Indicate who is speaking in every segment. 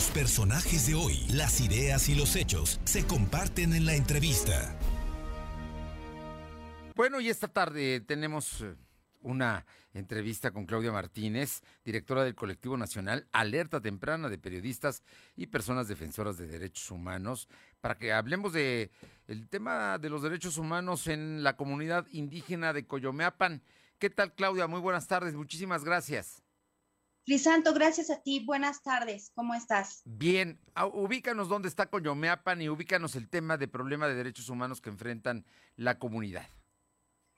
Speaker 1: Los personajes de hoy, las ideas y los hechos se comparten en la entrevista.
Speaker 2: Bueno, y esta tarde tenemos eh, una entrevista con Claudia Martínez, directora del colectivo nacional Alerta Temprana de Periodistas y Personas Defensoras de Derechos Humanos, para que hablemos de el tema de los derechos humanos en la comunidad indígena de Coyomeapan. ¿Qué tal, Claudia? Muy buenas tardes, muchísimas gracias.
Speaker 3: Crisanto, gracias a ti. Buenas tardes. ¿Cómo estás?
Speaker 2: Bien, ah, ubícanos dónde está Coyomeapan y ubícanos el tema de problema de derechos humanos que enfrentan la comunidad.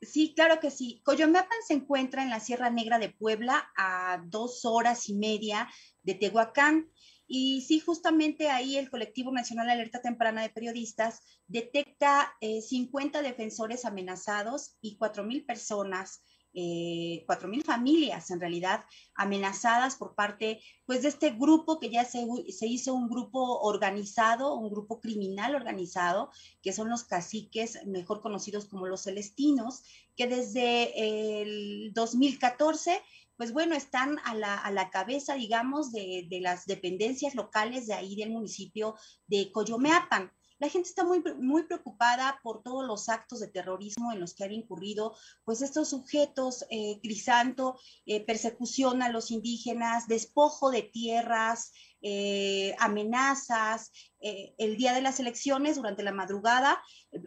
Speaker 3: Sí, claro que sí. Coyomeapan se encuentra en la Sierra Negra de Puebla, a dos horas y media de Tehuacán. Y sí, justamente ahí el Colectivo Nacional Alerta Temprana de Periodistas detecta 50 eh, defensores amenazados y 4.000 personas eh, cuatro mil familias en realidad amenazadas por parte pues de este grupo que ya se, se, hizo un grupo organizado, un grupo criminal organizado, que son los caciques mejor conocidos como los celestinos, que desde el 2014 pues bueno, están a la, a la cabeza, digamos, de, de, las dependencias locales de ahí del municipio de Coyomeapan la gente está muy, muy preocupada por todos los actos de terrorismo en los que han incurrido, pues estos sujetos, eh, Crisanto, eh, persecución a los indígenas, despojo de tierras, eh, amenazas. Eh, el día de las elecciones, durante la madrugada,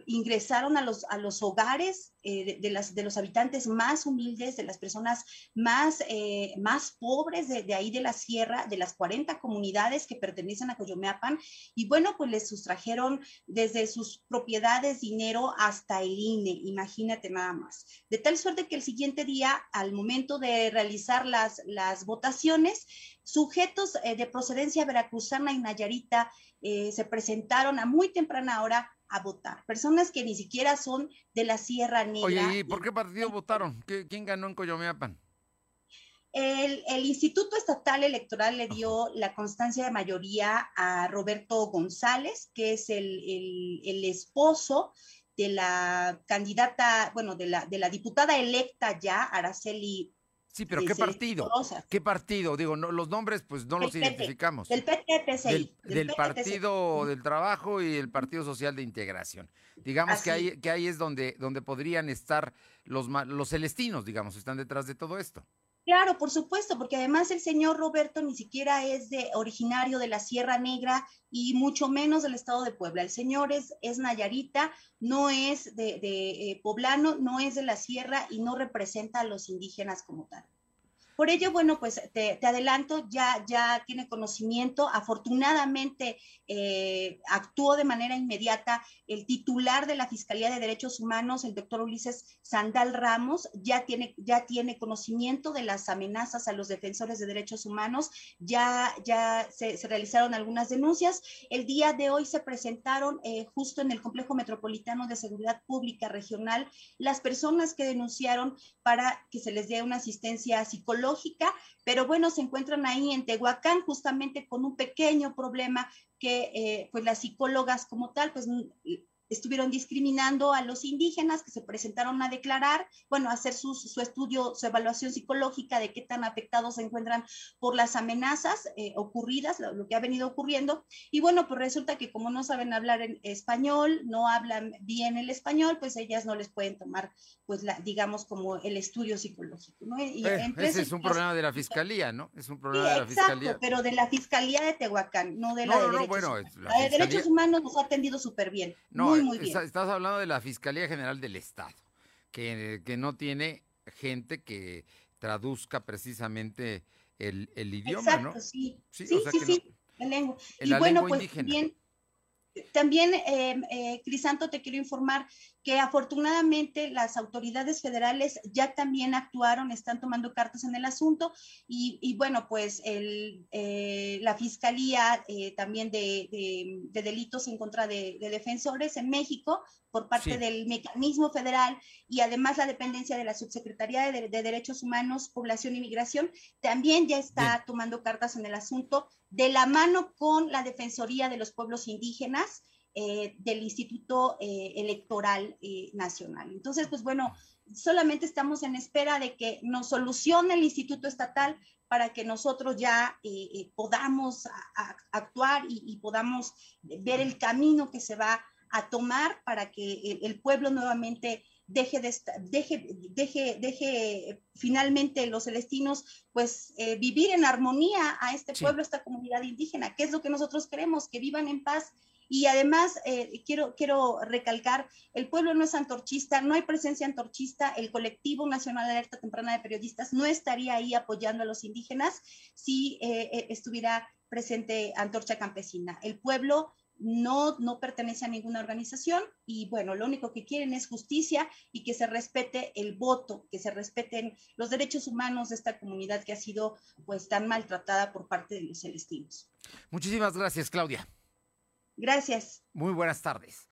Speaker 3: ingresaron a los, a los hogares eh, de, las, de los habitantes más humildes, de las personas más, más pobres de, de, ahí de la sierra, de las 40 comunidades que pertenecen a Coyomeapan. Y bueno, pues les sustrajeron desde sus propiedades dinero hasta el INE, imagínate nada más. De tal suerte que el siguiente día, al momento de realizar las, las votaciones, Sujetos eh, de procedencia veracruzana y nayarita eh, se presentaron a muy temprana hora a votar. Personas que ni siquiera son de la Sierra Negra.
Speaker 2: Oye, ¿y por qué partido votaron? ¿Quién ganó en Coyomeapan?
Speaker 3: El, Instituto Estatal Electoral le dio la constancia de mayoría a Roberto González, que es el, el, esposo de la candidata, bueno, de la, de la diputada electa ya, Araceli
Speaker 2: Sí, pero ¿qué partido? ¿Qué partido? Digo, no, los nombres pues no los identificamos.
Speaker 3: Del PTPC.
Speaker 2: Del, Partido del Trabajo y el Partido Social de Integración. Digamos que ahí, que ahí es donde, donde podrían estar los, los celestinos, digamos, están detrás de todo esto.
Speaker 3: Claro, por supuesto, porque además el señor Roberto ni siquiera es de originario de la Sierra Negra y mucho menos del estado de Puebla. El señor es, es Nayarita, no es de, eh, poblano, no es de la sierra y no representa a los indígenas como tal. Por ello, bueno, pues te, adelanto, ya, ya tiene conocimiento. Afortunadamente, eh, actuó de manera inmediata el titular de la Fiscalía de Derechos Humanos, el doctor Ulises Sandal Ramos, ya tiene, ya tiene conocimiento de las amenazas a los defensores de derechos humanos, ya, ya se, realizaron algunas denuncias. El día de hoy se presentaron eh, justo en el Complejo Metropolitano de Seguridad Pública Regional las personas que denunciaron para que se les dé una asistencia psicológica pero bueno, se encuentran ahí en Tehuacán justamente con un pequeño problema que eh, pues las psicólogas como tal pues estuvieron discriminando a los indígenas que se presentaron a declarar, bueno, a hacer su, su, estudio, su evaluación psicológica de qué tan afectados se encuentran por las amenazas eh, ocurridas, lo, que ha venido ocurriendo. Y bueno, pues resulta que como no saben hablar en español, no hablan bien el español, pues ellas no les pueden tomar, pues, la, digamos, como el estudio psicológico. ¿no?
Speaker 2: Y eh, ese es un problema de la fiscalía, ¿no? Es un problema de la fiscalía.
Speaker 3: Pero de la fiscalía de Tehuacán, no de la de derechos, bueno, la, de derechos humanos nos ha atendido súper bien. No,
Speaker 2: estás hablando de la Fiscalía General del Estado, que, que no tiene gente que traduzca precisamente el, el idioma, ¿no?
Speaker 3: Sí, sí, sí, sí, la lengua. y bueno, pues bien también, eh, eh, Crisanto, te quiero informar que afortunadamente las autoridades federales ya también actuaron, están tomando cartas en el asunto y, bueno, pues el, eh, la Fiscalía eh, también de, de, delitos en contra de, defensores en México por parte del mecanismo federal y además la dependencia de la Subsecretaría de, Derechos Humanos, Población y Migración, también ya está tomando cartas en el asunto de la mano con la Defensoría de los Pueblos Indígenas del Instituto Electoral Nacional. Entonces, pues bueno, solamente estamos en espera de que nos solucione el Instituto Estatal para que nosotros ya podamos actuar y, podamos ver el camino que se va a tomar para que el pueblo nuevamente deje, de deje, deje, deje finalmente los celestinos pues eh, vivir en armonía a este pueblo, a esta comunidad indígena, que es lo que nosotros queremos, que vivan en paz. Y además, eh, quiero, quiero recalcar, el pueblo no es antorchista, no hay presencia antorchista, el colectivo nacional de alerta temprana de periodistas no estaría ahí apoyando a los indígenas si eh, estuviera presente Antorcha Campesina. El pueblo no, no pertenece a ninguna organización y bueno, lo único que quieren es justicia y que se respete el voto, que se respeten los derechos humanos de esta comunidad que ha sido pues tan maltratada por parte de los celestinos.
Speaker 2: Muchísimas gracias, Claudia.
Speaker 3: Gracias.
Speaker 2: Muy buenas tardes.